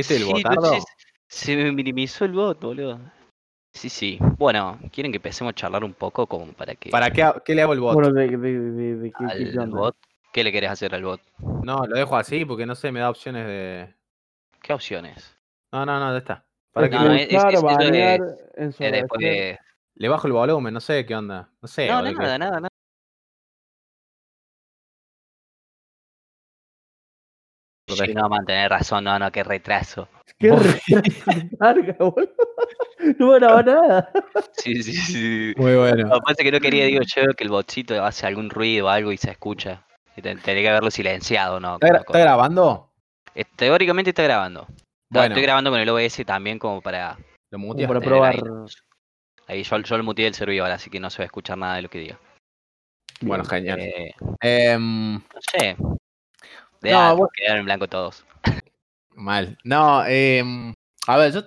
¿Este es el Sí, botardo? Se me minimizó el bot, boludo. Sí, sí. Bueno, ¿quieren que empecemos a charlar un poco como para que ¿Para qué, qué le hago el bot? Bueno, de, de, de, de- qué- bot? ¿Qué le querés hacer al bot? No, lo dejo así porque no sé, me da opciones de. ¿Qué opciones? No, no, no, ya está. ¿Para qué? No, le- es- es- Expulsar, es- después de... Le bajo el volumen, no sé qué onda. No sé. No, nada, que- nada, nada. Sí, no, man, tenés razón, no, no, qué retraso. Qué retraso larga, boludo. No nada. Sí, sí, sí. Muy bueno. Lo que pasa es que no quería, digo yo, que el botcito hace algún ruido o algo y se escucha. Y te- Tendría que haberlo silenciado, ¿no? ¿Está, gra- grabando? Eh, Teóricamente está grabando. No, Bueno, Estoy grabando con el OBS también como para... lo Como para probar. ahí. Ahí yo, yo lo muteé el servidor, así que no se va a escuchar nada de lo que diga. Bueno, genial. Eh, Em, no sé. De No, vos- quedaron en blanco todos. mal. No, em, a ver, yo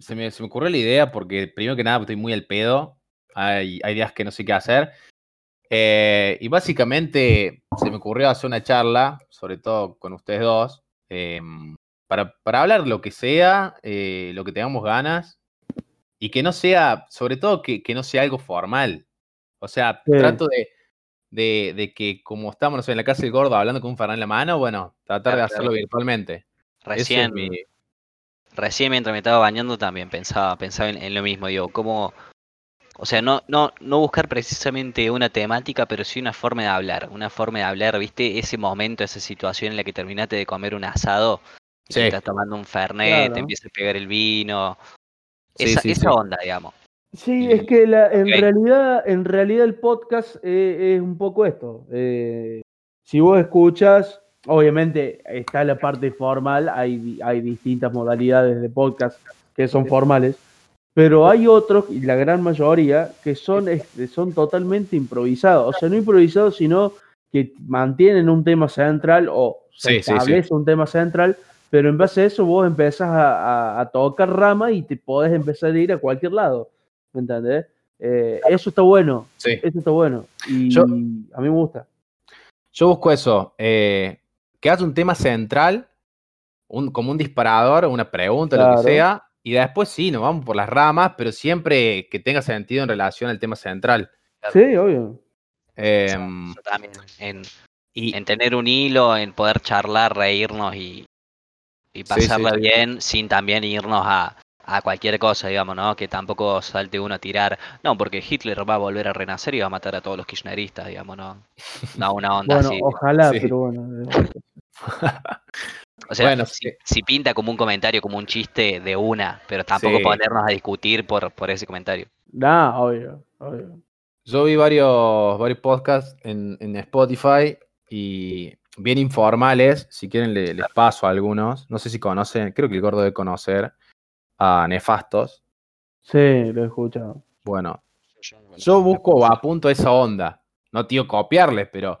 se me, se me ocurrió la idea porque primero que nada estoy muy al pedo. Hay, hay días que no sé qué hacer. Eh, y básicamente se me ocurrió hacer una charla, sobre todo con ustedes dos, em, para, para hablar lo que sea, eh, lo que tengamos ganas, y que no sea, sobre todo que, que no sea algo formal. O sea, Sí. trato de, de, de que como estamos no sé, en la casa del gordo hablando con un farán en la mano, bueno, tratar de hacerlo claro. virtualmente. Es Recién, mi- recién mientras me estaba bañando también pensaba, pensaba en, en lo mismo, digo, cómo, o sea, no, no, no buscar precisamente una temática, pero sí una forma de hablar, una forma de hablar, viste, ese momento, esa situación en la que terminaste de comer un asado, y te estás tomando un fernet, Claro. te empieza a pegar el vino, Sí, esa, sí, esa sí. onda, digamos. Sí, es que la- en, Ok. realidad, en realidad el podcast eh, es un poco esto. Eh, si vos escuchas, obviamente está la parte formal, hay, hay distintas modalidades de podcast que son formales, pero hay otros, y la gran mayoría, que son, son totalmente improvisados. O sea, no improvisados, sino que mantienen un tema central o se Sí, sí, sí. establece un tema central, pero en base a eso vos empezás a, a- a tocar rama y te podés empezar a ir a cualquier lado. ¿Me entendés? Eh, eso está bueno, Sí. eso está bueno. Y Yo- a mí me gusta. Yo busco eso, eh, que haya un tema central, un, como un disparador, una pregunta, lo que sea, y después sí, nos vamos por las ramas, pero siempre que tenga sentido en relación al tema central. Sí, obvio. Em, Eso también, en, y en tener un hilo, en poder charlar, reírnos y, y Sí, sí, pasarla sí. bien sin también irnos a, a cualquier cosa, digamos, ¿no? Que tampoco salte uno a tirar, no, porque Hitler va a volver a renacer y va a matar a todos los kirchneristas, digamos, ¿no? No, una onda Bueno, así. ojalá, Sí. pero bueno. O sea, bueno, si, sí. si pinta como un comentario, como un chiste de una, pero tampoco Sí. ponernos a discutir por, por ese comentario. Nah, obvio, obvio. yo vi varios, varios podcasts en, en Spotify y bien informales, si quieren le- les paso a algunos, no sé si conocen, creo que el gordo debe conocer a Nefastos. Sí, lo he escuchado. Bueno, Yo busco apunto a esa onda. No tío copiarles, pero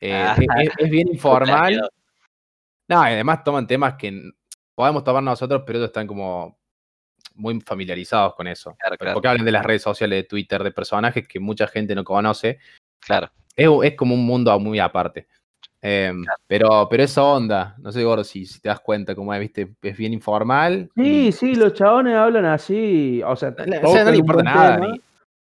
eh, Ah. es, es- es bien informal. No, y además toman temas que podemos tomar nosotros, pero ellos están como muy familiarizados con eso. Claro, claro. Porque hablan de las redes sociales de Twitter, de personajes que mucha gente no conoce. Claro. Es, es como un mundo muy aparte. Em, pero, pero esa onda, no sé, Gordo, si, si te das cuenta, como es, viste, es bien informal. Sí, y- sí, los chabones hablan así, o sea, o sea, no le importa nada. tema, ni-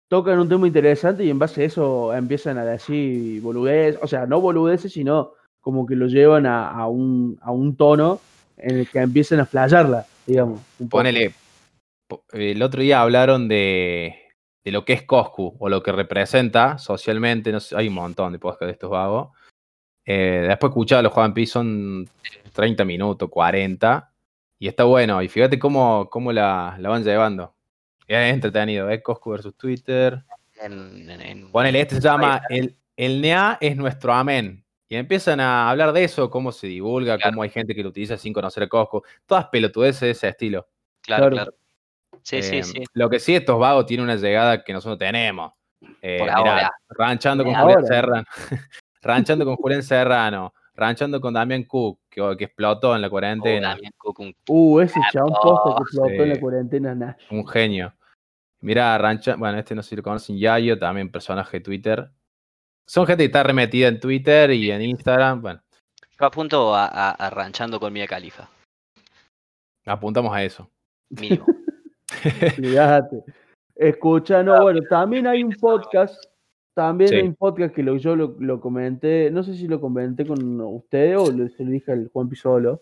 tocan un tema interesante y en base a eso empiezan a decir boludez, o sea, no boludeces, sino como que lo llevan a, a un, a un tono en el que empiezan a flayarla, digamos. Un. Ponele, po- el otro día hablaron de, de lo que es Coscu o lo que representa socialmente. No sé, hay un montón de podcasts de estos vagos. Eh, después escuchaba a los Juan Pi, son 30 minutos, 40. Y está bueno. Y fíjate cómo, cómo la, la van llevando. Es entretenido, ¿eh? Coscu versus Twitter. En- en- en- Ponele, este se llama El, el NEA es nuestro amén. Y empiezan a hablar de eso, cómo se divulga, Claro. cómo hay gente que lo utiliza sin conocer a Coscu. Todas pelotudeces de ese estilo. Claro, Claro. claro. Sí, sí, Eh, sí. Lo que sí, estos vagos tienen una llegada que nosotros tenemos. Eh, Por mirá, ahora. ranchando con Julián ahora. Ranchando con Julián Serrano. Ranchando con Damián Cook, que, que explotó en la Oh, cuarentena. Damián Cook, un- Uh, ese chabón posta que explotó en la cuarentena, nah. Un genio. Mira, rancha, bueno, este no sé si lo conocen, Yayo, también personaje de Twitter. Son gente que está remetida en Twitter y en Instagram. Bueno, Yo apunto a, a, a ranchando con Mia Califa, Apuntamos a eso. mínimo. Fíjate. Escucha, no, bueno, también hay un podcast, también Sí. hay un podcast que lo, yo lo, lo comenté, no sé si lo comenté con usted o le- se lo dije al Juan Pisolo.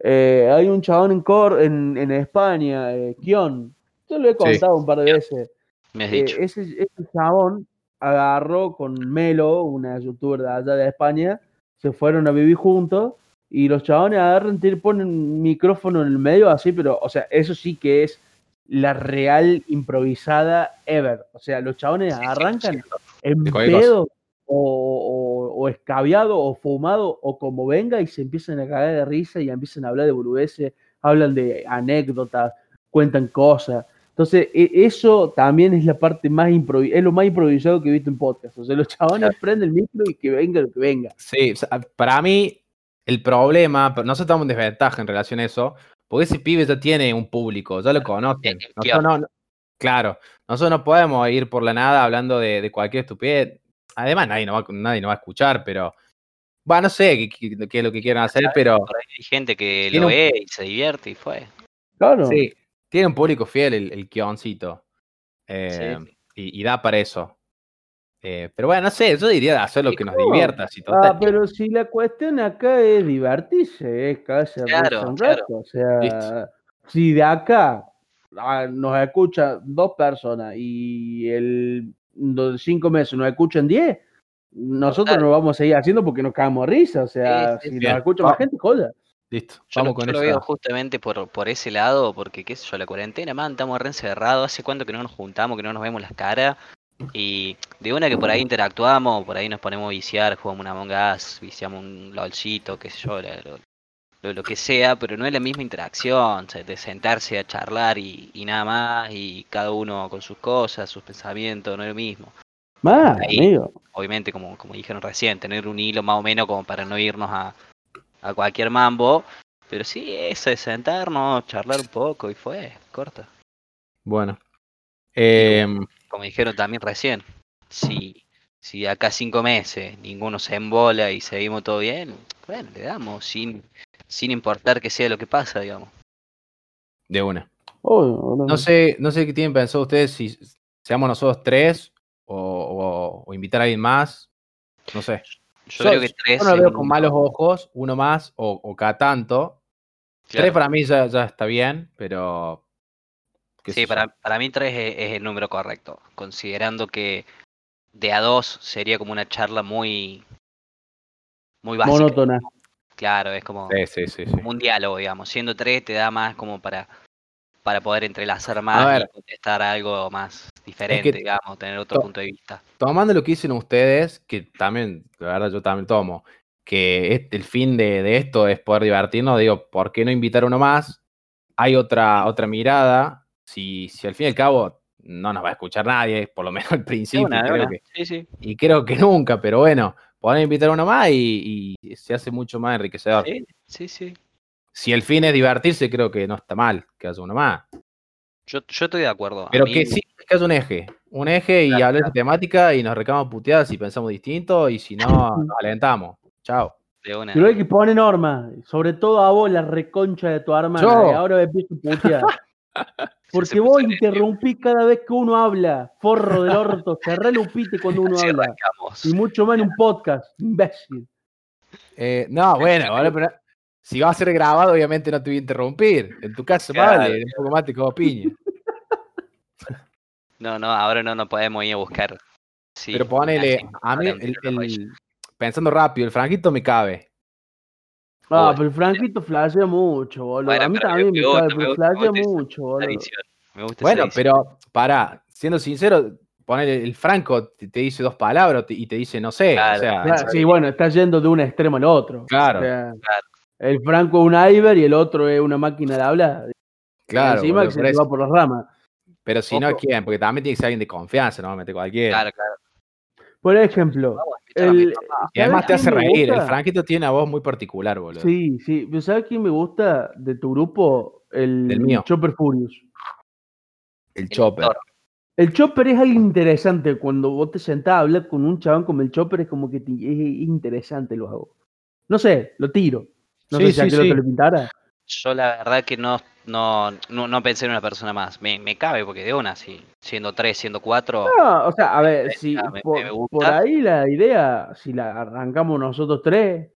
Eh, hay un chabón en, Cor, en, en España, eh, Kion, yo lo he contado un par de veces. Me has Eh, dicho. ese, ese chabón agarró con Melo, una youtuber de allá de España, se fueron a vivir juntos y los chabones agarran, te ponen un micrófono en el medio así, pero, o sea, eso sí que es la real improvisada ever. O sea, los chabones arrancan. En pedo o, o, o escabiado o fumado o como venga y se empiezan a cagar de risa y empiezan a hablar de boludeces, hablan de anécdotas, cuentan cosas. Entonces, e- eso también es la parte más improvi- es lo más improvisado que he visto en podcast. O sea, los chabones prenden el micro y que venga lo que venga. Sí, o sea, para mí el problema, pero nosotros estamos en desventaja en relación a eso, porque ese pibe ya tiene un público, ya lo conocen. Nosotros no, no- claro, nosotros no podemos ir por la nada hablando de, de cualquier estupidez. Además, nadie nos va, nadie nos va a escuchar, pero. Bueno, no sé qué, es lo que quieran hacer, pero hay gente que lo un- ve y se divierte y fue. Claro. sí, tiene un público fiel el, el guioncito. eh, Sí. y, y da para eso. Eh, pero bueno, no sé, yo diría hacer lo que nos No. divierta. Si Ah, pero si la cuestión acá es divertirse, es casi Claro, un claro. rato. O sea, Listo. si de acá ah, nos escuchan dos personas y el de cinco meses nos escuchan diez, nosotros no vamos a seguir haciendo porque nos cagamos risa. O sea, Sí, sí, si bien. nos escucha más Va- gente, joda. listo, Yo, vamos lo, con yo lo veo justamente por, por ese lado, porque qué sé yo, la cuarentena, man, estamos re encerrados, hace cuánto que no nos juntamos, que no nos vemos las caras, y de una que por ahí interactuamos, por ahí nos ponemos a viciar, jugamos una Among Us, viciamos un LOLcito, qué sé yo, la- lo, lo- lo que sea, pero no es la misma interacción, o sea, de sentarse a charlar y, y nada más, y cada uno con sus cosas, sus pensamientos, no es lo mismo. Más, amigo. Obviamente, como, como dijeron recién, tener un hilo más o menos como para no irnos a, a cualquier mambo. Pero sí, eso de sentarnos, charlar un poco y fue, corta. Bueno. Em, Como dijeron también recién, si, si acá cinco meses ninguno se embola y seguimos todo bien, bueno, le damos, sin, sin importar que sea lo que pasa, digamos. de una. Obvio, No sé, no sé qué tienen pensado ustedes si seamos nosotros tres o, o- o invitar a alguien más. No sé. Yo Yo- creo que tres. Yo no lo es veo un- con malos ojos, uno más o, o cada tanto. claro. Tres para mí ya, ya está bien, pero. Sí, para, para mí tres es, es el número correcto, considerando que de a dos sería como una charla muy muy básica. Monótona. Claro, es como, Sí, sí, sí. sí. como un diálogo, digamos. Siendo tres te da más como para para poder entrelazar más ver. y contestar algo más diferente, digamos, tener otro to- punto de vista. Tomando lo que dicen ustedes, que también, la verdad, yo también tomo, que este- el fin de, de esto es poder divertirnos, digo, ¿por qué no invitar uno más? Hay otra, otra mirada. Si, si al fin y al cabo no nos va a escuchar nadie, por lo menos al principio, una, creo que- Sí, sí. y creo que nunca, pero bueno, podemos invitar uno más y, y se hace mucho más enriquecedor. Sí, sí, sí. Si el fin es divertirse, creo que no está mal que haya uno más. Yo, yo estoy de acuerdo. A Pero mí- que sí, que haya un eje. Un eje y Claro, hablar de temática y nos recamos puteadas si pensamos distinto y si no, nos alentamos. Chao. una. Pero hay que poner normas, sobre todo a vos, la reconcha de tu. Y ahora me empiezo a putear. Porque vos interrumpís cada vez que uno habla, forro del orto, cerrá el upite cuando uno Así habla. arrancamos. Y mucho más en un podcast, imbécil. Eh, no, bueno, ahora, pero si va a ser grabado, obviamente no te voy a interrumpir. En tu caso, Claro, vale, un poco más te como piña. No, no, ahora no nos podemos ir a buscar. Sí, pero ponele, a mí, el- el- pensando rápido, el franquito me cabe. Ah, Bueno. pero el Franquito flashea mucho, boludo. Bueno, a mí también me gusta, pero gusta, me flashea mucho, boludo. Tradición. Me gusta Bueno, pero para, siendo sincero, ponele el Franco te, te dice dos palabras y te dice no sé. Claro, o sea, Claro, sí, bueno, está yendo de un extremo al otro. Claro. O sea, Claro. El Franco es un Iber y el otro es una máquina de hablar. claro, encima boludo, que se va por las ramas. Pero si no, Ojo. ¿quién? Porque también tiene que ser alguien de confianza, no meter cualquiera. Claro, claro. Por ejemplo, a a el. Y además te ¿sabes hace reír. El? Franquito tiene una voz muy particular, boludo. Sí, sí. pero ¿Sabes quién me gusta de tu grupo? El Del mío. Chopper Furious. El Chopper. El Chopper es algo interesante. Cuando vos te sentás a hablar con un chabón como el Chopper, es como que te- es, es interesante lo hago. No sé, lo tiro. No Sí, sé si a sí, qué sí. lo pintara. Yo la verdad que no, no, no, no pensé en una persona más. Me, me cabe porque de una, sí. Siendo tres, siendo cuatro. No, o sea, a ver, si me- por, me gusta. por ahí la idea, si la arrancamos nosotros tres,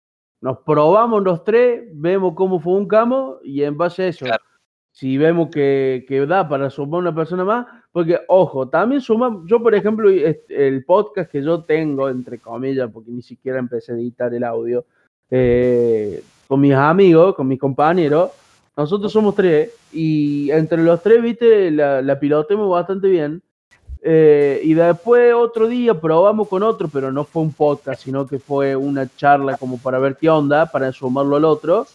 nos probamos los tres, vemos cómo funcamos y en base a eso, Claro. si vemos que, que da para sumar una persona más, porque ojo, también sumamos, yo por ejemplo, el podcast que yo tengo, entre comillas, porque ni siquiera empecé a editar el audio, eh, con mis amigos, con mis compañeros, nosotros somos tres y entre los tres, viste, la, la pilotemos bastante bien. Eh, y después otro día probamos con otro, pero no fue un podcast, sino que fue una charla como para ver qué onda, para sumarlo al otro.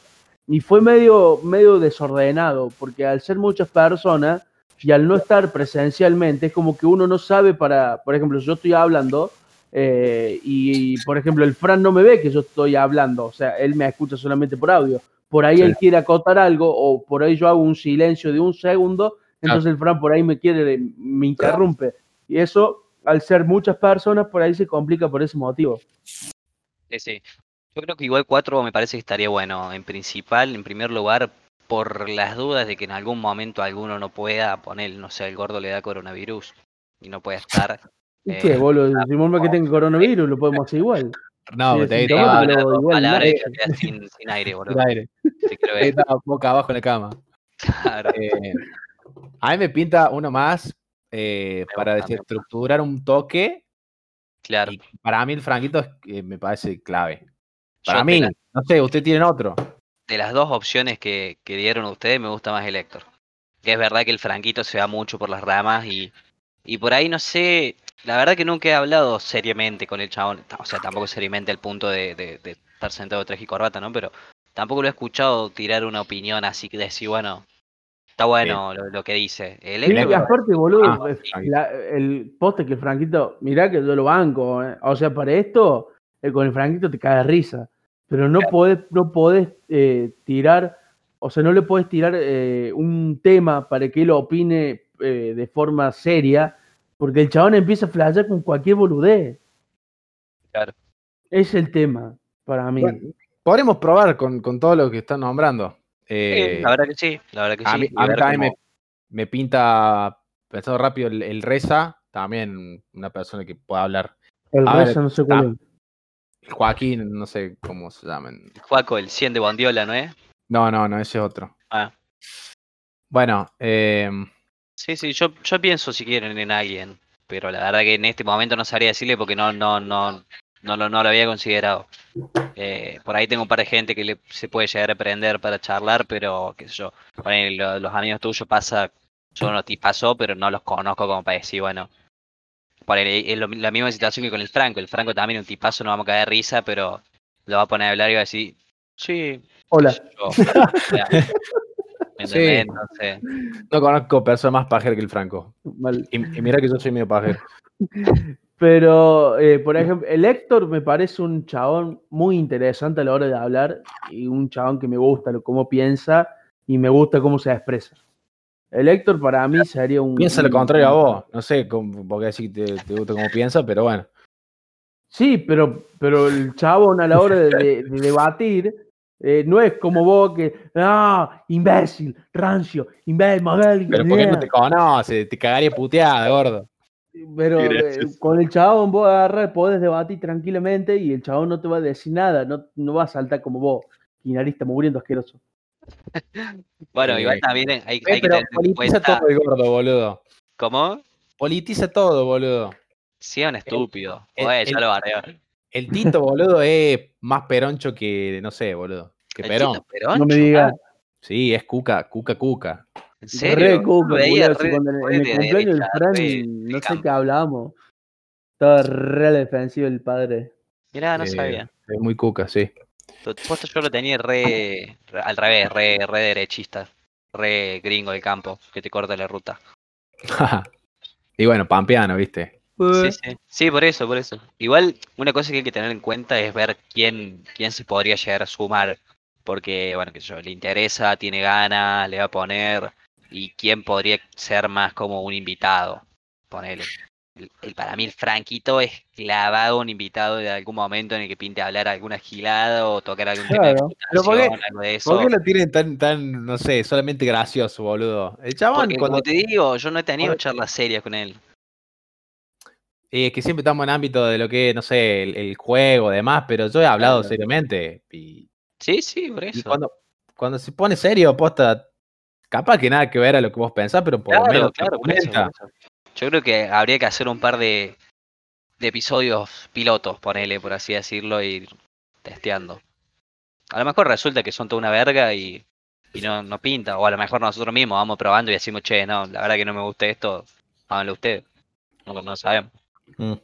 Y fue medio, medio desordenado, porque al ser muchas personas y al no estar presencialmente, es como que uno no sabe para, por ejemplo, yo estoy hablando eh, y, por ejemplo, el Fran no me ve que yo estoy hablando, o sea, él me escucha solamente por audio. Por ahí Sí. él quiere acotar algo o por ahí yo hago un silencio de un segundo entonces el Fran por ahí me quiere, me interrumpe. Y eso, al ser muchas personas, por ahí se complica por ese motivo. Sí, sí. Yo creo que igual cuatro me parece que estaría bueno. En principal, en primer lugar, por las dudas de que en algún momento alguno no pueda poner, no sé, el gordo le da coronavirus y no puede estar. ¿Y Eh, qué, boludo? Si que tenga coronavirus, lo podemos hacer igual. No, Sí, te y ya queda sin, sin aire, boludo. el aire. Sí, Estaba boca abajo en la cama. claro. Eh, a mí me pinta uno más eh, para gusta, desestructurar un toque. Claro. Y para mí el Franquito es- eh, me parece clave. Para de mí, la- no sé, ¿usted tienen otro? de las dos opciones que, que dieron ustedes, me gusta más el Héctor. Que es verdad que el Franquito se va mucho por las ramas y, y por ahí no sé, la verdad que nunca he hablado seriamente con el chabón, o sea, tampoco seriamente al punto de, de, de estar sentado de traje y corbata, ¿no? Pero tampoco lo he escuchado tirar una opinión así que decir, bueno, está bueno lo, lo que dice. El aparte, boludo, Ah, eh, Franquito. la- el poste que el Franquito, mirá que yo lo banco. eh. O sea, para esto, eh, con el Franquito te cae de risa. Pero no podés, no podés eh, tirar, o sea, no le podés tirar eh, un tema para que él opine eh, de forma seria, porque el chabón empieza a flashear con cualquier boludez. Claro. Es el tema, para mí. Bueno, podremos probar con, con todo lo que están nombrando. sí, Eh, la verdad que sí, la verdad que a sí. mí, a mí también me, cómo- me pinta, pensando rápido, el, el Reza, también una persona que pueda hablar. el a ver, resto no sé cuál es. El Joaquín, no sé cómo se llaman. Juaco, el 100 de Bondiola, ¿no es? No, no, no, ese es otro. Ah. Bueno, eh, Sí, sí, yo, yo pienso si quieren en alguien, pero la verdad que en este momento no sabría decirle porque no, no, no, no, lo, no lo había considerado. Eh, por ahí tengo un par de gente que le, se puede llegar a aprender para charlar, pero qué sé yo, los amigos tuyos pasa, yo no te pasó, pero no los conozco como para decir, bueno, por ahí es lo- la misma situación que con el Franco, el Franco también un tipazo, no vamos a caer de risa, pero lo va a poner a hablar y va a decir, sí, Hola. yo. O sea, ¿me Sí. Entonces, no conozco persona más pajera que el Franco. Mal. Y, y mira que yo soy medio pajero. Pero, eh, por ejemplo, el Héctor me parece un chabón muy interesante a la hora de hablar y un chabón que me gusta lo, cómo piensa y me gusta cómo se expresa. El Héctor para mí sería un... Piensa lo un- contrario a vos. No sé cómo, por qué decir que te, te gusta cómo piensa, pero bueno. Sí, pero, pero el chabón a la hora de, de- de debatir eh, no es como vos que, ah, imbécil, rancio, imbécil, magal, Pero porque no te conoce, te cagaría puteada, gordo. Pero eh, con el chabón vos agarras, podés debatir tranquilamente y el chabón no te va a decir nada, no, no va a saltar como vos. Y nariz está muriendo asqueroso. bueno, igual también hay, hay Eh, que pero tener en politiza cuenta, todo el gordo, boludo. ¿cómo? Politiza todo, boludo. Sí, un estúpido. el- Oye, ya el- lo bardeo. El Tito, boludo, es más peroncho que, no sé, boludo. Que Perón. Peroncho, no me digas. Sí, es cuca, cuca, cuca. ¿En Re serio? Lo veía boludo, re- cuando en, re en el cumpleaños del Fran, re no sé qué hablábamos. Estaba re defensiva el padre. Mirá, no Eh, sabía. Es muy cuca, sí. Puesto yo lo tenía re, re- al revés, re, re derechista. Re gringo del campo, que te corta la ruta. y bueno, pampeano, ¿viste? Sí, sí. Sí, por eso, por eso. Igual, una cosa que hay que tener en cuenta es ver quién, quién se podría llegar a sumar. Porque, bueno, que yo, le interesa, tiene ganas, le va a poner. Y quién podría ser más como un invitado. Ponele. el, el- para mí el Franquito es clavado un invitado de algún momento en el que pinte hablar alguna gilada o tocar algún tema Claro. ¿por qué- algo de eso. ¿Por qué lo tienen tan, tan, no sé, solamente gracioso, boludo? El chabón, Porque, cuando, como te digo, yo no he tenido charlas serias con él. Eh, que siempre estamos en ámbito de lo que, no sé, el, el juego, demás, pero yo he hablado Claro. seriamente. Y, Sí, sí, por y eso. cuando, cuando se pone serio, posta, capaz que nada que ver a lo que vos pensás, pero por lo Claro, menos claro, por eso, por eso. Yo creo que habría que hacer un par de, de episodios pilotos, ponele, por así decirlo, y ir testeando. A lo mejor resulta que son toda una verga y, y no, no pinta, o a lo mejor nosotros mismos vamos probando y decimos, che, no, la verdad que no me gusta esto, háganlo ustedes. No, no sabemos. Mm.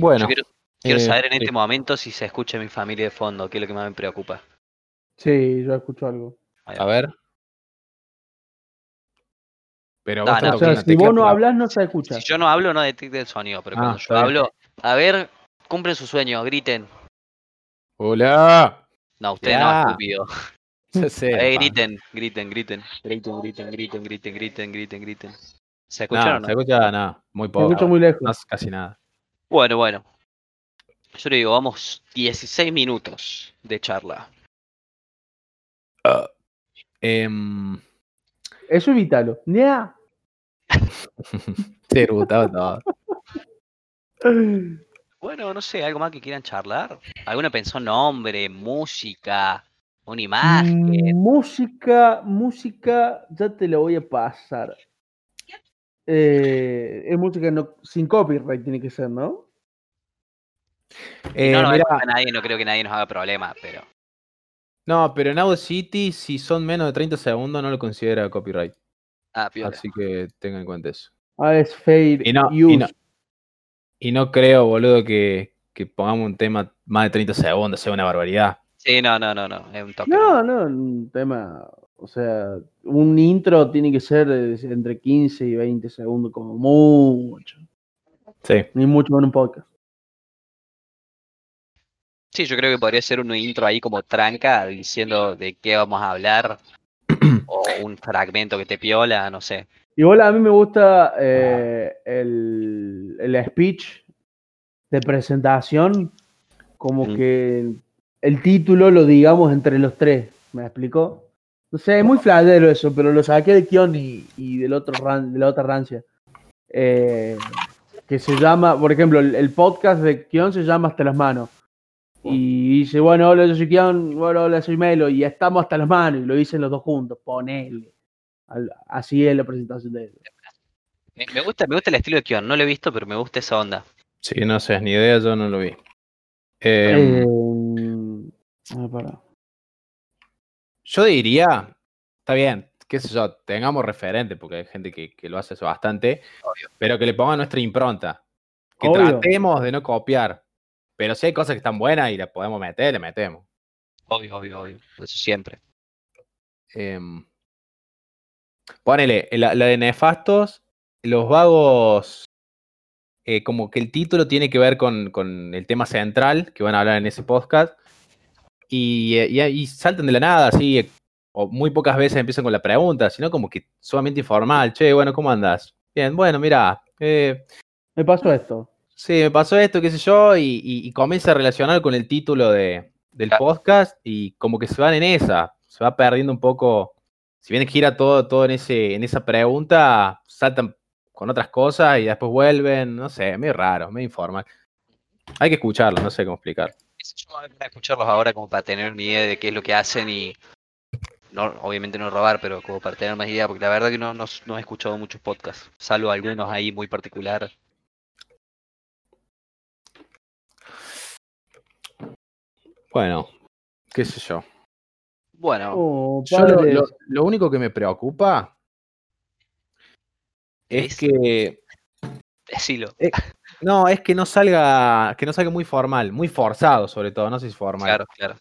Bueno, Yo quiero, quiero eh, saber en sí. este momento si se escucha mi familia de fondo, que es lo que más me preocupa. Sí, yo escucho algo. a ver. Pero No, vos no, estás O sea, tocando si vos no hablas, no se escucha. Si yo no hablo, no detecta el sonido, pero Ah, cuando yo hablo, a ver, cumplen su sueño, griten. Hola. No, usted Ya. no, estúpido. Eh, pa. griten, griten, griten. Griten, griten, griten, griten, griten, griten, griten. ¿Se No, escucharon? o no? se escucha nada, muy Se poco. escucha muy lejos. No, casi nada. Bueno, bueno. Yo le digo, vamos 16 minutos de charla. Em, Eso evítalo. Sí, Gustavo, todo. Bueno, no sé, algo más que quieran charlar. ¿Alguno pensó nombre, música, una imagen? Música, música, ya te lo voy a pasar. Eh, es música no, sin copyright, tiene que ser, ¿no? Eh, no, no, mira, nadie, no creo que nadie nos haga problema, pero. no, pero en Audio City, si son menos de 30 segundos, no lo considera copyright. Ah, piola. Así que tengan en cuenta eso. Ah, es fair Y no, use. y no, y no creo, boludo, que, que pongamos un tema más de 30 segundos, sea una barbaridad. Sí, no, no, no, no. Es un toque. No, no, un tema. O sea, un intro tiene que ser entre 15 y 20 segundos, como mucho. Sí. Ni mucho en un podcast. Sí, yo creo que podría ser un intro ahí como tranca, diciendo de qué vamos a hablar. o un fragmento que te piola, no sé. Igual a mí me gusta eh, el, el speech de presentación, como Mm. que el título lo digamos entre los tres. ¿Me explicó? No sé, es muy fladero eso, pero lo saqué de Kion y, y del otro ran- de la otra rancia. Eh, que se llama, por ejemplo, el, el podcast de Kion se llama Hasta las manos. Y dice, bueno, hola, yo soy Kion, bueno, hola, soy Melo, y estamos hasta las manos, y lo dicen los dos juntos, ponele. Así es la presentación de ellos. Me, me gusta, me gusta el estilo de Kion, no lo he visto, pero me gusta esa onda. Sí, no sé, ni idea, yo no lo vi. Eh, ah, pará. Yo diría, está bien, qué sé yo, tengamos referente, porque hay gente que, que lo hace eso bastante, Obvio. pero que le ponga nuestra impronta. Que Obvio. tratemos de no copiar. Pero si hay cosas que están buenas y las podemos meter, le metemos. Obvio, obvio, obvio. Eso siempre. Em, ponele, la, la de Nefastos, los vagos, eh, como que el título tiene que ver con, con el tema central que van a hablar en ese podcast. Y, eh, y, y saltan de la nada, así, eh, o muy pocas veces empiezan con la pregunta, sino como que sumamente informal. Che, bueno, ¿cómo andas? Bien, bueno, mira, eh, Me pasó esto. Sí, me pasó esto, qué sé yo, y, y- y comienza a relacionar con el título de, del podcast y como que se van en esa, se va perdiendo un poco, si bien gira todo, todo en, ese, en esa pregunta, saltan con otras cosas y después vuelven, no sé, medio raro, medio informal. Hay que escucharlo, no sé cómo explicar. Yo, voy a escucharlos ahora como para tener una idea de qué es lo que hacen y no, obviamente no robar, pero como para tener más idea, porque la verdad que no, no, no he escuchado muchos podcasts, salvo algunos ahí muy particulares. Bueno, qué sé yo. Bueno, Oh, Yo lo, padres. lo- lo único que me preocupa es Es- que decilo. No, es que no salga, que no salga muy formal, muy forzado sobre todo, no sé si formal. Claro, claro,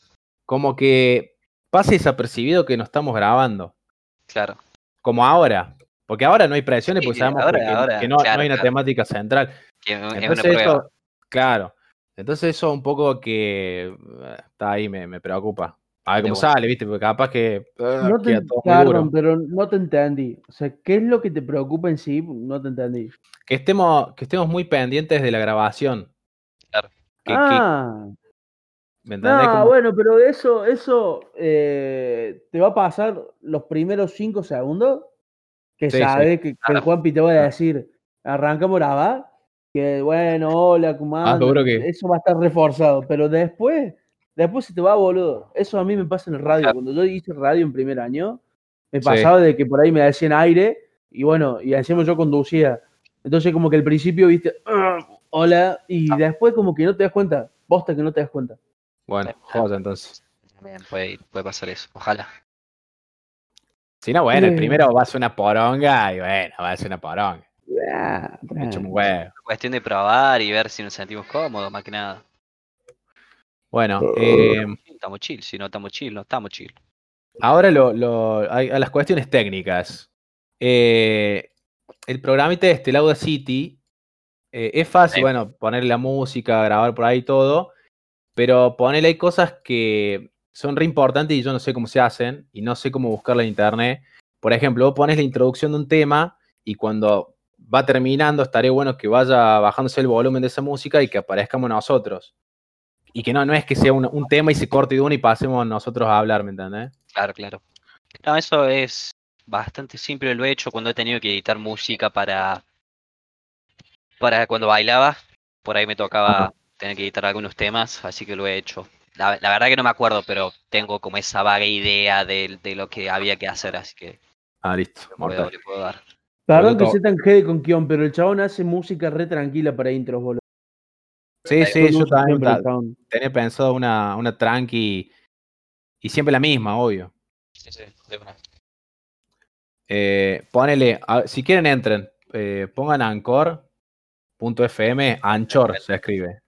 como que pase desapercibido que no estamos grabando, claro. como ahora. Porque ahora no hay presiones, porque Sí, sabemos ahora- que, que- ahora, que no, claro, no hay una claro. temática central. Que es una Entonces prueba. eso, claro. Entonces eso un poco que eh, está ahí, me, me preocupa. A ver cómo una. sale, ¿viste? Porque capaz que ah, No te, duro. pero no te entendí. O sea, ¿qué es lo que te preocupa en sí? No te entendí. Que estemos, que estemos muy pendientes de la grabación. Claro. Que, que- ah, ¿Me entendés? no, Como- bueno, pero eso, eso eh, te va a pasar los primeros cinco segundos que Sí, que, que. Juanpi te va a decir, arrancamos a grabar, que bueno, hola, ¿cómo Ah, andan?". seguro que- Eso va a estar reforzado, pero después, después se te va, boludo. Eso a mí me pasa en el radio. Claro. Cuando yo hice radio en primer año, me Sí. pasaba de que por ahí me decían aire y bueno, y decíamos yo conducía. Entonces como que al principio, viste, "Ah, hola, y después como que no te das cuenta, posta que no te das cuenta. Bueno, joya entonces. También puede, puede pasar eso. Ojalá. Si no, bueno, el Eh. primero va a ser una poronga y bueno, va a ser una poronga. Ah, Me echo un huevo. Cuestión de probar y ver si nos sentimos cómodos, más que nada. Bueno, eh, Estamos chill, si no estamos chill, no estamos chill. ahora lo, lo- hay- a las cuestiones técnicas. Eh, el programita este, el Audacity, eh, es fácil, Sí. bueno, ponerle la música, grabar por ahí todo, pero ponerle hay cosas que son re importantes y yo no sé cómo se hacen y no sé cómo buscarla en internet. Por ejemplo, vos pones la introducción de un tema y cuando va terminando estaría bueno que vaya bajándose el volumen de esa música y que aparezcamos nosotros. Y que no, no es que sea un, un tema y se corte de uno y pasemos nosotros a hablar, ¿me entendés? Claro, claro. No, eso es bastante simple, lo he hecho cuando he tenido que editar música para, para cuando bailaba. Por ahí me tocaba tener que editar algunos temas, así que lo he hecho. La, la verdad que no me acuerdo, pero tengo como esa vaga idea de, de lo que había que hacer, así que Ah, listo, le puedo, mortal. le puedo dar. Perdón que se tan jede con Kion, pero el chabón hace música re tranquila para intros, boludo. Sí, sí, yo también tenía pensado una, una tranqui y siempre la misma, obvio. Sí, sí, de una. Eh, ponele, a- si quieren entren, eh, pongan anchor.fm, anchor se escribe.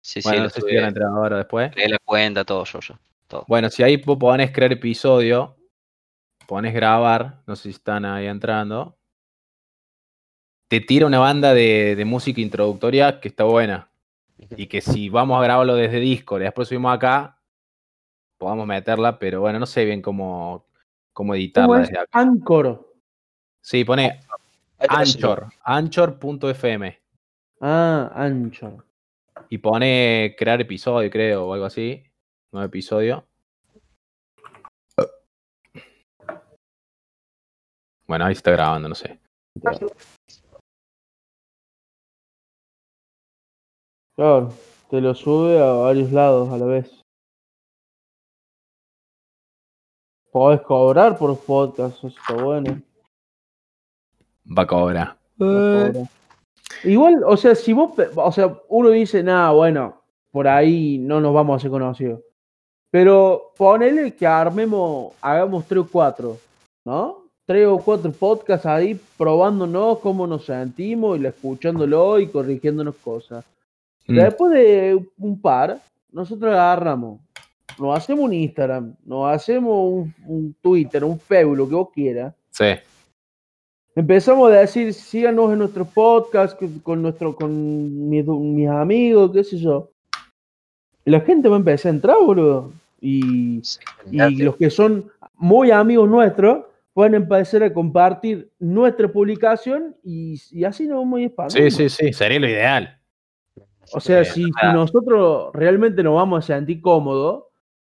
Sí, sí, Bueno, no sé si quieren entrar ahora después. creé la cuenta, todo yo, yo. Todo. Bueno, si ahí pones crear episodio, pones grabar, no sé si están ahí entrando, te tira una banda de, de música introductoria que está buena. Y que si vamos a grabarlo desde Discord y después subimos acá, podamos meterla, pero bueno, no sé bien cómo, cómo editarla ¿Cómo es? desde acá. Anchor. Sí, pone Anchor, anchor.fm. Ah, Anchor. Y pone crear episodio, creo, o algo así. Nuevo episodio. Bueno, ahí se está grabando, no sé. Claro, te lo sube a varios lados a la vez. Podés cobrar por podcast, eso está bueno. Va a cobrar. podés cobrar. Igual, o sea, si vos, o sea, uno dice, nada, bueno, por ahí no nos vamos a hacer conocidos. Pero ponele que armemos, hagamos tres o cuatro, ¿no? Tres o cuatro podcasts ahí probándonos cómo nos sentimos y escuchándolo y corrigiéndonos cosas. Mm, Después de un par, nosotros agarramos, nos hacemos un Instagram, nos hacemos un, un Twitter, un Facebook, lo que vos quieras. Sí. Empezamos a decir, síganos en nuestros podcasts, que- con, nuestro, con mis, mis amigos, qué sé yo. Y la gente va a empezar a entrar, boludo. Y, Sí, y los que son muy amigos nuestros pueden empezar a compartir nuestra publicación y, y así nos vamos a ir. Sí, sí, sí. Sería lo ideal. O sea, si, si nosotros realmente nos vamos a sentir cómodos,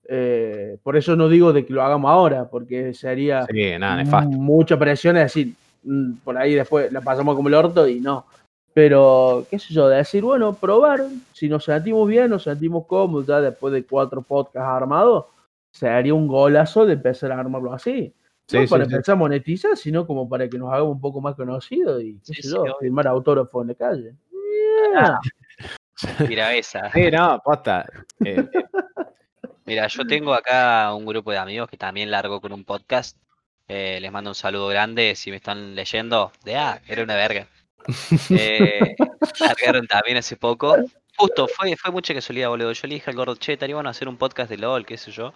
eh, por eso no digo de que lo hagamos ahora, porque sería Sí, nada, nefasto. mucha presión, es decir, mm, por ahí después la pasamos como el orto y no. Pero, qué sé yo, de decir, bueno, probar, si nos sentimos bien, nos sentimos cómodos, ya después de cuatro podcasts armados, sería un golazo de empezar a armarlo así. Sí, no sí, para sí. empezar a monetizar, sino como para que nos hagamos un poco más conocidos y, qué Sí, sé sí, yo, firmar autógrafo en la calle. Yeah. Mira esa. Sí, no, posta. Eh, eh, Mira, yo tengo acá un grupo de amigos que también largo con un podcast. Eh, les mando un saludo grande si me están leyendo. De ah, era una verga. Eh, largaron también hace poco. Justo, fue, fue mucha casualidad, boludo. Yo le dije al gordo, che, estaría bueno hacer un podcast de LOL, qué sé yo.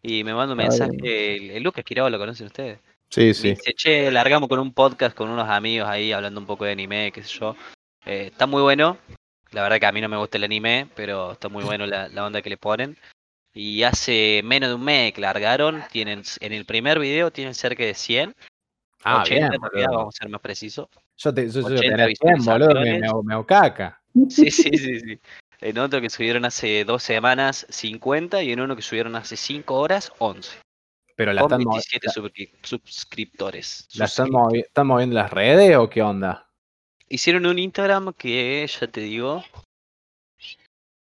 Y me manda un mensaje, el, el Lucas Quiroga, ¿lo conocen ustedes? sí, Me sí. dice, che, largamos con un podcast con unos amigos ahí hablando un poco de anime, qué sé yo. Eh, está muy bueno. La verdad que a mí no me gusta el anime, pero está muy bueno la, la onda que le ponen. Y hace menos de un mes que largaron, tienen, en el primer video tienen cerca de 100, Ah, 80 bien, en realidad, vamos a ser más precisos. Yo te, yo, yo 80 tenés 100, boludo, me, me, me hago caca. Sí, sí, sí, sí. En otro que subieron hace dos semanas, 50, y en uno que subieron hace 5 horas, 11. Pero la Con están, mo- 27 suscri- suscriptores. la están, movi- están moviendo las redes o qué onda? Hicieron un Instagram que, ya te digo,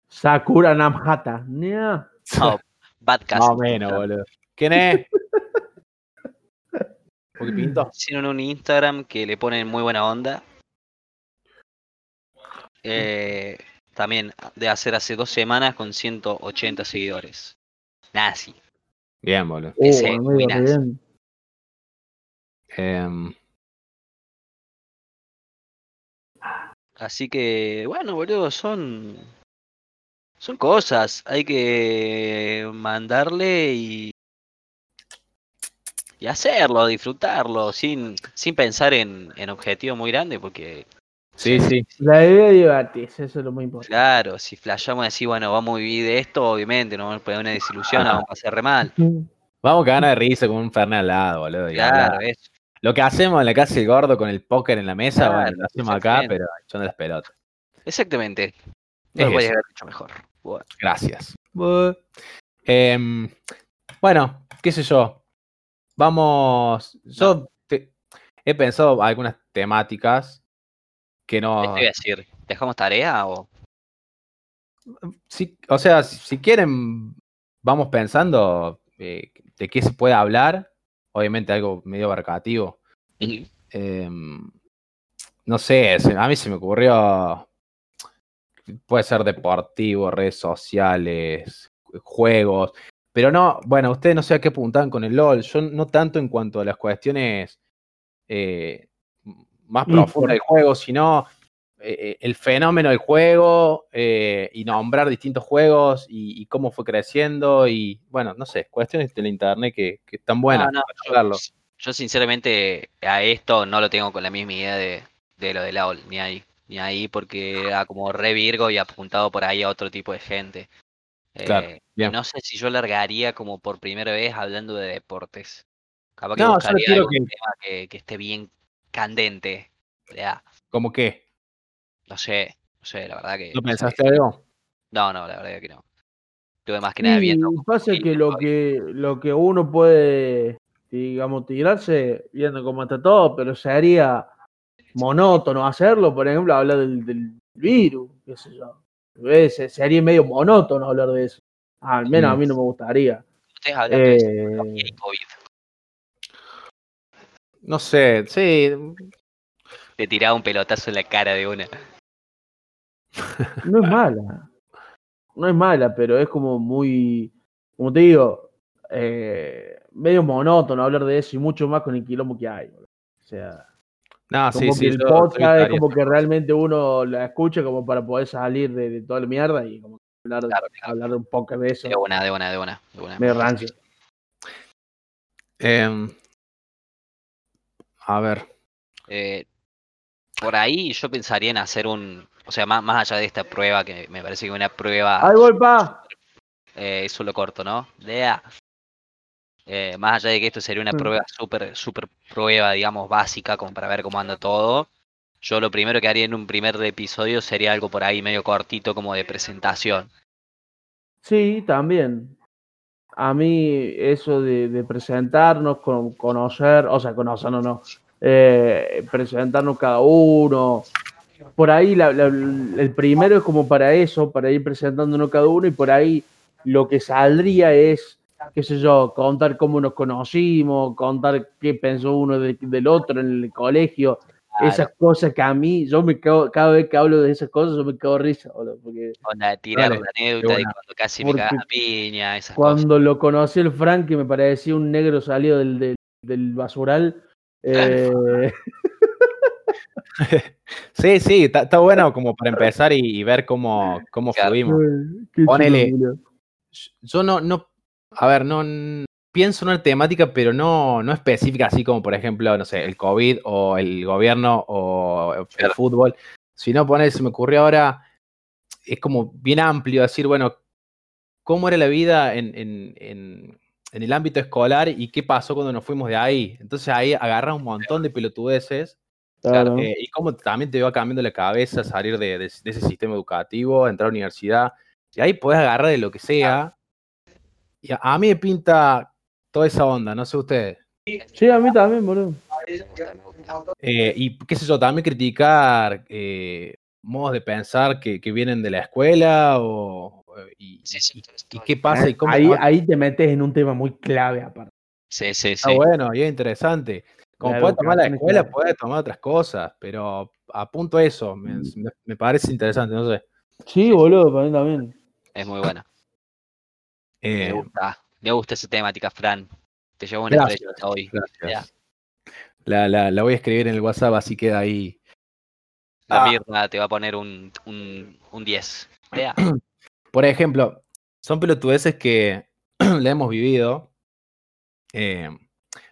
Sakura Namhata. Nya. No, Badcast. Más o menos, boludo. ¿Quién es? ¿Por qué pinto? Hicieron un Instagram que le ponen muy buena onda. Eh, también de hacer hace dos semanas con 180 seguidores. Nazi. Bien, boludo. Oh, Ese, muy bien. Em, Así que, bueno, boludo, son. Son cosas. Hay que mandarle y. Y hacerlo, disfrutarlo, sin, sin pensar en, en objetivos muy grandes, porque, sí, sí. La idea es divertirse, eso es lo muy importante. claro, si flashamos así, bueno, vamos a vivir de esto, obviamente, nos vamos a poner una desilusión, vamos a pasar re mal. Vamos a ganar de risa con un Fernet al lado, boludo. y Claro, eso. Lo que hacemos en la casa del gordo con el póker en la mesa, Claro, bueno, lo hacemos acá, pero echando las pelotas. Exactamente. Es No lo podías eso. haber hecho mejor. Gracias. Em, bueno, qué sé yo. Vamos. Yo te- he pensado algunas temáticas que ¿Qué no. te voy a decir? ¿Dejamos tarea o.? si- o sea, si, quieren, vamos pensando eh, de qué se puede hablar. Obviamente algo medio abarcativo. Em, no sé, a mí se me ocurrió. Puede ser deportivo, redes sociales, juegos. Pero no, bueno, ustedes no sé a qué apuntan con el LOL. Yo no tanto en cuanto a las cuestiones eh, más Y profundas del juego, sino eh, el fenómeno del juego eh, y nombrar distintos juegos y, y cómo fue creciendo. Y bueno, no sé, cuestiones de la internet que, que están buenas No, no, para yo-. Yo sinceramente a esto no lo tengo con la misma idea de, de lo de la OL, ni ahí, ni ahí porque era como re Virgo y apuntado por ahí a otro tipo de gente. Claro, Eh, no sé si yo largaría como por primera vez hablando de deportes. Capaz que No, yo buscaría algún que- tema que, que esté bien candente. Ya, ¿Cómo qué? no sé, no sé, la verdad que. ¿No no sé. pensaste algo? No, no, la verdad que no. Estuve más que nada viendo. pasa que lo que lo que uno puede, digamos, tirarse viendo cómo está todo, pero sería monótono hacerlo, por ejemplo, hablar del, del virus, qué sé yo. Se- Sería medio monótono hablar de eso. Al menos a mí no me gustaría. Ustedes hablando de Eh, y COVID. No sé, sí. Te tiraba un pelotazo en la cara de una. no es mala. No es mala, pero es como muy, como te digo, eh, medio monótono hablar de eso y mucho más con el quilombo que hay. boludo. O sea, No, como sí, que sí. el podcast es como que realmente uno la escucha como para poder salir de, de toda la mierda y como hablar, Claro, claro. hablar un poco de eso. De una, de una, de una. De una. Medio rancio. Em, a ver. Eh, por ahí yo pensaría en hacer un. O sea, más, más allá de esta prueba, que me parece que una prueba. ¡Ahí voy, pa! eh, eso lo corto, ¿no? Lea. Eh, más allá de que esto sería una Mm. prueba súper, súper prueba, digamos, básica, como para ver cómo anda todo. Yo lo primero que haría en un primer episodio sería algo por ahí medio cortito, como de presentación. Sí, también. A mí eso de, de presentarnos, con, conocer, o sea, conocernos no, eh, presentarnos cada uno. Por ahí la- la- el primero es como para eso, para ir presentándonos cada uno y por ahí lo que saldría es, qué sé yo, contar cómo nos conocimos, contar qué pensó uno de- del otro en el colegio, esas cosas que a mí, yo me cago, cada vez que hablo de esas cosas, yo me cago risa, boludo, porque Onda, tirar Dale, la anécdota de cuando casi me piña, esas cosas. Cuando lo conocí el Frankie me parecía un negro salido del, del, del basural. Eh, Sí, sí, está, está bueno como para empezar y, y ver cómo, cómo Claro. fluimos. Ponele. Yo no, no, a ver, no pienso en una temática, pero no, no específica, así como por ejemplo, no sé, el COVID o el gobierno o el Claro. fútbol. Si no poner, se me ocurrió ahora, es como bien amplio decir, bueno, cómo era la vida en, en- en- en el ámbito escolar y qué pasó cuando nos fuimos de ahí. Entonces ahí agarras un montón de pelotudeces Claro. eh, y cómo también te va cambiando la cabeza salir de, de- de ese sistema educativo, entrar a la universidad. Y ahí puedes agarrar de lo que sea. Y a, a mí me pinta toda esa onda, no sé ustedes. Sí, a mí también, boludo. Eh, y qué sé yo, también criticar eh, modos de pensar que, que vienen de la escuela o, y, Sí, sí, y- y qué pasa y cómo ahí, ahí te metes en un tema muy clave aparte. Sí, sí, Está sí. bueno y es interesante. Como La puede tomar la escuela, clave. puede tomar otras cosas, pero apunto eso, me, me- me parece interesante, no sé. Sí, boludo, para mí también. Es muy buena. Eh, Me gusta. Me gusta esa temática, Fran. Te llevo una Gracias. estrella hoy. gracias. La, la- la voy a escribir en el WhatsApp, así queda ahí. La Ah. Mirna te va a poner un, un, un 10. Vea. Por ejemplo, son pelotudeces que le hemos vivido. eh,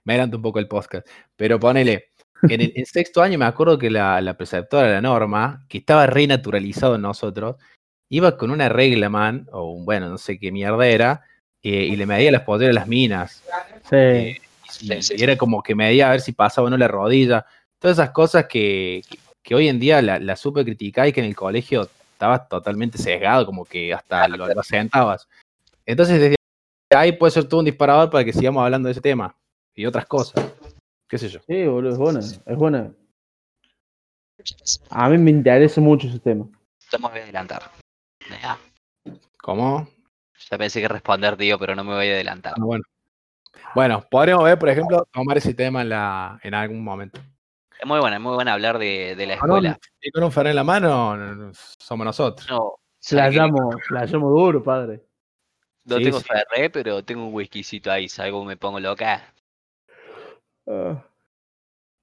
me adelanto un poco el podcast, pero ponele. En el en sexto año me acuerdo que la, la preceptora de la norma, que estaba re naturalizado en nosotros, iba con una regla, man, o un, bueno, no sé qué mierda era, eh, y le medía las polleras a las minas. Sí. Eh, y, Sí, sí, y era como que medía a ver si pasaba o no la rodilla. Todas esas cosas que, que- que hoy en día la, la supe criticar y que en el colegio estabas totalmente sesgado, como que hasta lo, lo asentabas. Entonces, desde ahí puede ser todo un disparador para que sigamos hablando de ese tema y otras cosas. ¿Qué sé yo? Sí, boludo, es buena, es buena. A mí me interesa mucho ese tema. Voy a adelantar. ¿Cómo? Ya pensé que responder, tío, pero no me voy a adelantar. Ah, bueno. Bueno, podríamos ver, por ejemplo, tomar ese tema en, la, en algún momento. Es muy buena, es muy buena hablar de, de la Con un- escuela. y con un fernet en la mano, no- no- somos nosotros. No, ¿sabe qué? Playamos, playamos duro, padre. no Sí, tengo sí. ferré, pero tengo un whiskycito ahí. ¿Sabes cómo me pongo loca? Ah,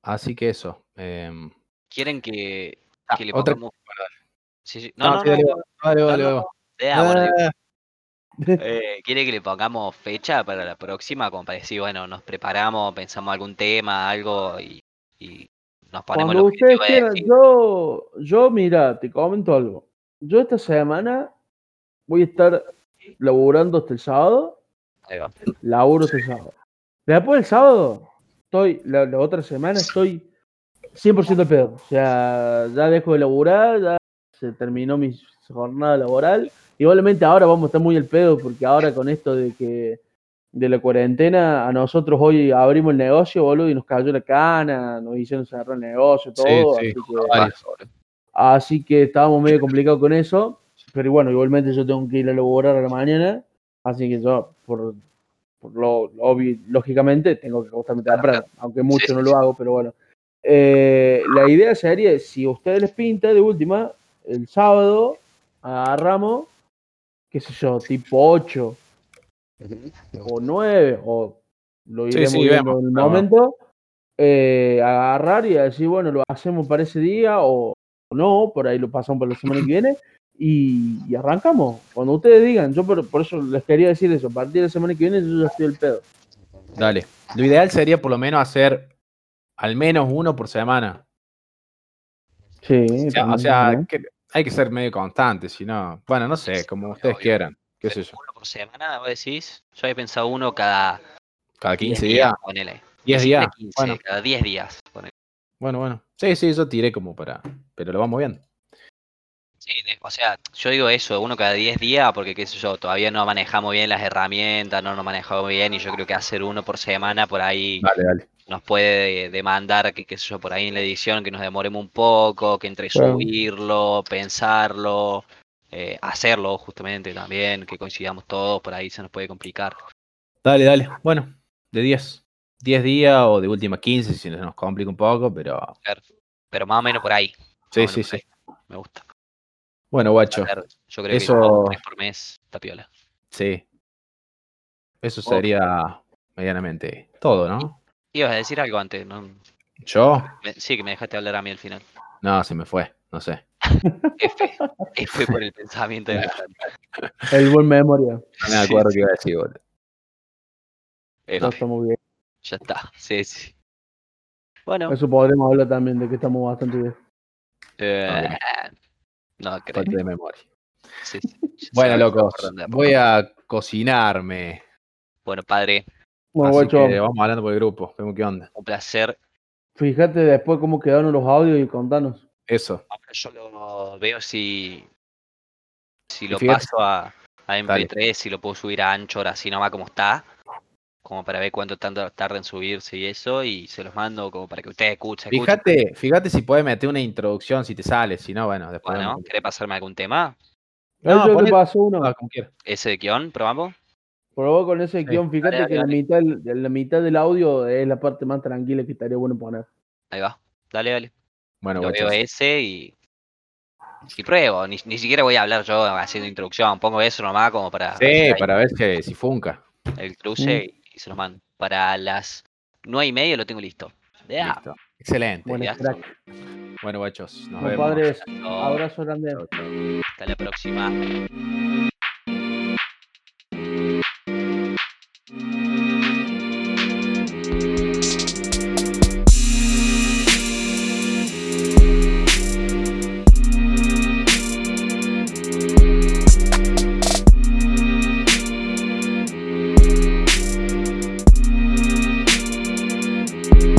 Así que eso. em, ¿Quieren que, ah, que le otra- pongamos... Sí, sí. No, sí, digo, Ah, Eh, ¿Quiere que le pongamos fecha para la próxima? Como para decir, bueno, nos preparamos, pensamos algún tema, algo y, y nos ponemos Cuando ustedes quieran, yo, yo, mira, te comento algo. Yo esta semana voy a estar laburando hasta el sábado, ahí va. laburo hasta el sábado. Después del sábado, estoy, la, la otra semana estoy 100% al pedo. O sea, ya dejo de laburar, ya se terminó mi jornada laboral. Igualmente ahora vamos a estar muy al pedo porque ahora con esto de que de la cuarentena, a nosotros hoy abrimos el negocio, boludo, y nos cayó la cana, nos hicieron cerrar el negocio, todo. sí, así, que, así que estábamos medio complicados con eso. Pero bueno, igualmente yo tengo que ir a laburar a la mañana, así que yo, por, por lo, lo obvio, lógicamente, tengo que acostarme temprano, aunque mucho Sí, no sí, lo hago, pero bueno. Eh, la idea sería, si a ustedes les pinta, de última, el sábado agarramos, qué sé yo, tipo 8 o 9, o lo Sí, iremos sí, viendo vemos, en el momento, eh, agarrar y decir, bueno, lo hacemos para ese día o no, por ahí lo pasamos para la semana que viene y, y arrancamos. Cuando ustedes digan, yo por, por eso les quería decir eso, a partir de la semana que viene yo ya estoy el pedo. Dale. Lo ideal sería por lo menos hacer al menos uno por semana. Sí, O sea, o sea, que hay que ser medio constante, si no. Bueno, no sé, como ustedes obvio. quieran. ¿Qué sé yo? Uno por semana, vos decís. Yo había pensado uno cada Cada 10 15 días. ponele. 10 Ni siquiera días. 15, Bueno, cada 10 días. ponele. bueno, bueno. Sí, sí, yo tiré como para. Pero lo vamos viendo. Sí, o sea, yo digo eso, uno cada 10 días, porque qué sé yo, todavía no manejamos bien las herramientas, no nos manejamos bien, y yo creo que hacer uno por semana por ahí Dale, dale. Nos puede demandar que, qué sé yo, por ahí en la edición, que nos demoremos un poco, que entre Claro. subirlo, pensarlo, eh, hacerlo justamente también, que coincidamos todos, por ahí se nos puede complicar. Dale, dale. Bueno, de 10. 10 días o de última 15 si se nos complica un poco, pero. Pero más o menos por ahí. Sí, sí, sí. ahí. Me gusta. Bueno, guacho. Yo creo Eso- que dos, tres por mes, tapiola. Sí. Eso Oh. sería medianamente todo, ¿no? Ibas a decir algo antes, ¿no? ¿Yo? Me- Sí, que me dejaste hablar a mí al final. No, se me fue. No sé. F. F por el pensamiento de la gente. El buen memoria, No me acuerdo qué iba a decir, boludo. Ya está muy bien. ya está. Sí, sí. Bueno, Eso podremos hablar también de que estamos bastante bien. eh, no creo. Falta de memoria. Sí, sí, Bueno, locos, voy a cocinarme. Bueno, padre, Bueno, Así guacho, que vamos hablando por el grupo, vemos qué onda. un placer. fíjate después cómo quedaron los audios y contanos. Eso. Ahora yo lo veo si, si lo fíjate- paso a, a Dale. MP3, si lo puedo subir a Anchor, así nomás como está. Como para ver cuánto tanto tarda en subirse y eso. Y se los mando como para que ustedes escuchen. escuchen. Fíjate, fíjate si puedes meter una introducción si te sale, si no, bueno, después. Bueno. ¿querés pasarme algún tema? No, yo te paso uno. Ah, como. ¿Ese de guion? ¿Probamos? Probó con ese Sí. guion. Fíjate Dale, que la mitad, del- de la mitad del audio es la parte más tranquila que estaría bueno poner. Ahí va. Dale, dale. Bueno, Lo veo ese y. Y pruebo. Ni, ni siquiera voy a hablar yo haciendo introducción. Pongo eso nomás como para. Sí, para ver si, si funca. El cruce y, y se los mando. Para las nueve y media lo tengo listo. Ya. Listo. Excelente. Bueno, crack. Bueno, guachos, nos vemos. padres, abrazo grande. Hasta la próxima.